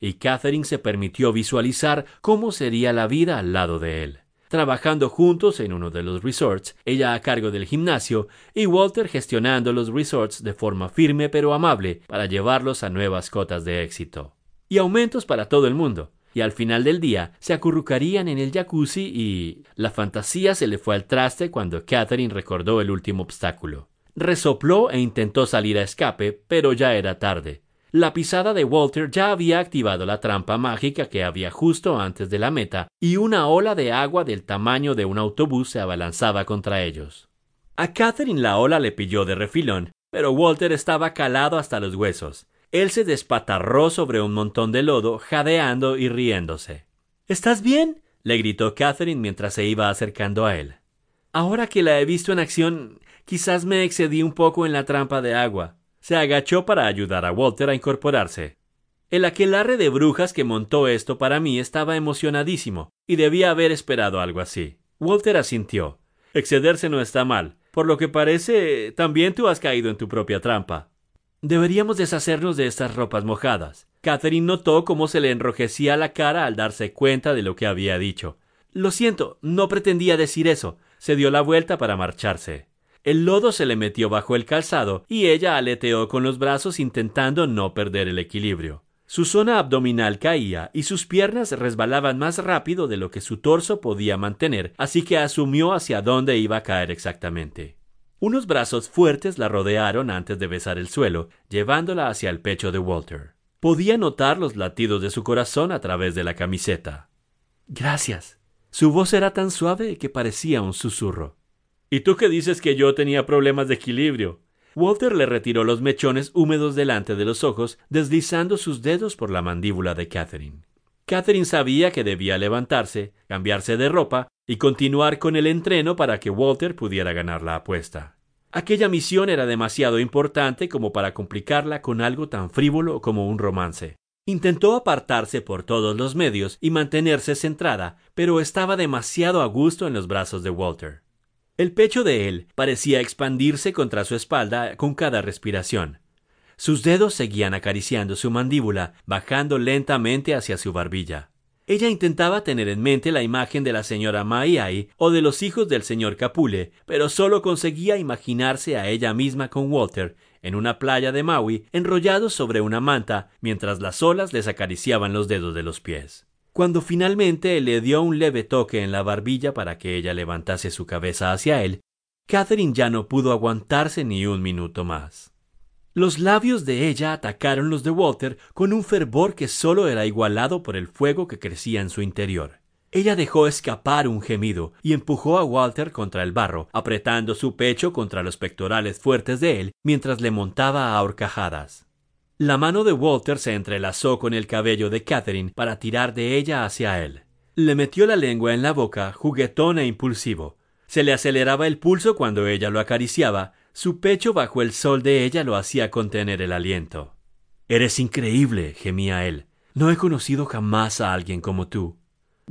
y Catherine se permitió visualizar cómo sería la vida al lado de él. Trabajando juntos en uno de los resorts, ella a cargo del gimnasio y Walter gestionando los resorts de forma firme pero amable para llevarlos a nuevas cotas de éxito. Y aumentos para todo el mundo. Y al final del día se acurrucarían en el jacuzzi y la fantasía se le fue al traste cuando Catherine recordó el último obstáculo. Resopló e intentó salir a escape, pero ya era tarde. La pisada de Walter ya había activado la trampa mágica que había justo antes de la meta, y una ola de agua del tamaño de un autobús se abalanzaba contra ellos. A Catherine la ola le pilló de refilón, pero Walter estaba calado hasta los huesos. Él se despatarró sobre un montón de lodo, jadeando y riéndose. ¿Estás bien? le gritó Catherine mientras se iba acercando a él. Ahora que la he visto en acción, quizás me excedí un poco en la trampa de agua se agachó para ayudar a Walter a incorporarse. El aquelarre de brujas que montó esto para mí estaba emocionadísimo, y debía haber esperado algo así. Walter asintió. Excederse no está mal. Por lo que parece, también tú has caído en tu propia trampa. Deberíamos deshacernos de estas ropas mojadas. Catherine notó cómo se le enrojecía la cara al darse cuenta de lo que había dicho. Lo siento, no pretendía decir eso. Se dio la vuelta para marcharse. El lodo se le metió bajo el calzado y ella aleteó con los brazos intentando no perder el equilibrio. Su zona abdominal caía y sus piernas resbalaban más rápido de lo que su torso podía mantener, así que asumió hacia dónde iba a caer exactamente. Unos brazos fuertes la rodearon antes de besar el suelo, llevándola hacia el pecho de Walter. Podía notar los latidos de su corazón a través de la camiseta. Gracias. Su voz era tan suave que parecía un susurro. ¿Y tú qué dices que yo tenía problemas de equilibrio? Walter le retiró los mechones húmedos delante de los ojos, deslizando sus dedos por la mandíbula de Catherine. Catherine sabía que debía levantarse, cambiarse de ropa y continuar con el entreno para que Walter pudiera ganar la apuesta. Aquella misión era demasiado importante como para complicarla con algo tan frívolo como un romance. Intentó apartarse por todos los medios y mantenerse centrada, pero estaba demasiado a gusto en los brazos de Walter. El pecho de él parecía expandirse contra su espalda con cada respiración. Sus dedos seguían acariciando su mandíbula, bajando lentamente hacia su barbilla. Ella intentaba tener en mente la imagen de la señora Mai o de los hijos del señor Capule, pero solo conseguía imaginarse a ella misma con Walter en una playa de Maui, enrollados sobre una manta, mientras las olas les acariciaban los dedos de los pies. Cuando finalmente le dio un leve toque en la barbilla para que ella levantase su cabeza hacia él, Catherine ya no pudo aguantarse ni un minuto más. Los labios de ella atacaron los de Walter con un fervor que solo era igualado por el fuego que crecía en su interior. Ella dejó escapar un gemido y empujó a Walter contra el barro, apretando su pecho contra los pectorales fuertes de él mientras le montaba a horcajadas. La mano de Walter se entrelazó con el cabello de Catherine para tirar de ella hacia él. Le metió la lengua en la boca, juguetón e impulsivo. Se le aceleraba el pulso cuando ella lo acariciaba, su pecho bajo el sol de ella lo hacía contener el aliento. Eres increíble, gemía él. No he conocido jamás a alguien como tú.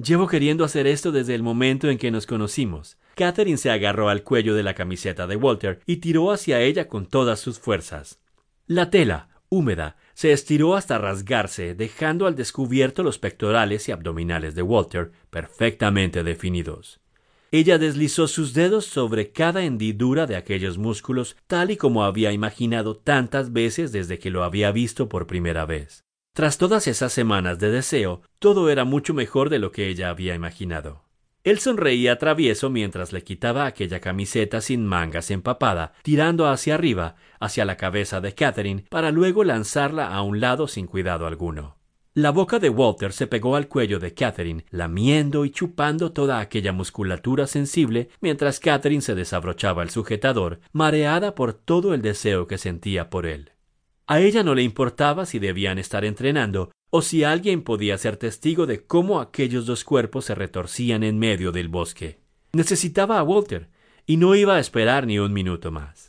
Llevo queriendo hacer esto desde el momento en que nos conocimos. Catherine se agarró al cuello de la camiseta de Walter y tiró hacia ella con todas sus fuerzas. La tela, húmeda, se estiró hasta rasgarse, dejando al descubierto los pectorales y abdominales de Walter perfectamente definidos. Ella deslizó sus dedos sobre cada hendidura de aquellos músculos, tal y como había imaginado tantas veces desde que lo había visto por primera vez. Tras todas esas semanas de deseo, todo era mucho mejor de lo que ella había imaginado. Él sonreía travieso mientras le quitaba aquella camiseta sin mangas empapada, tirando hacia arriba, hacia la cabeza de Catherine, para luego lanzarla a un lado sin cuidado alguno. La boca de Walter se pegó al cuello de Catherine, lamiendo y chupando toda aquella musculatura sensible, mientras Catherine se desabrochaba el sujetador, mareada por todo el deseo que sentía por él. A ella no le importaba si debían estar entrenando o si alguien podía ser testigo de cómo aquellos dos cuerpos se retorcían en medio del bosque. Necesitaba a Walter, y no iba a esperar ni un minuto más.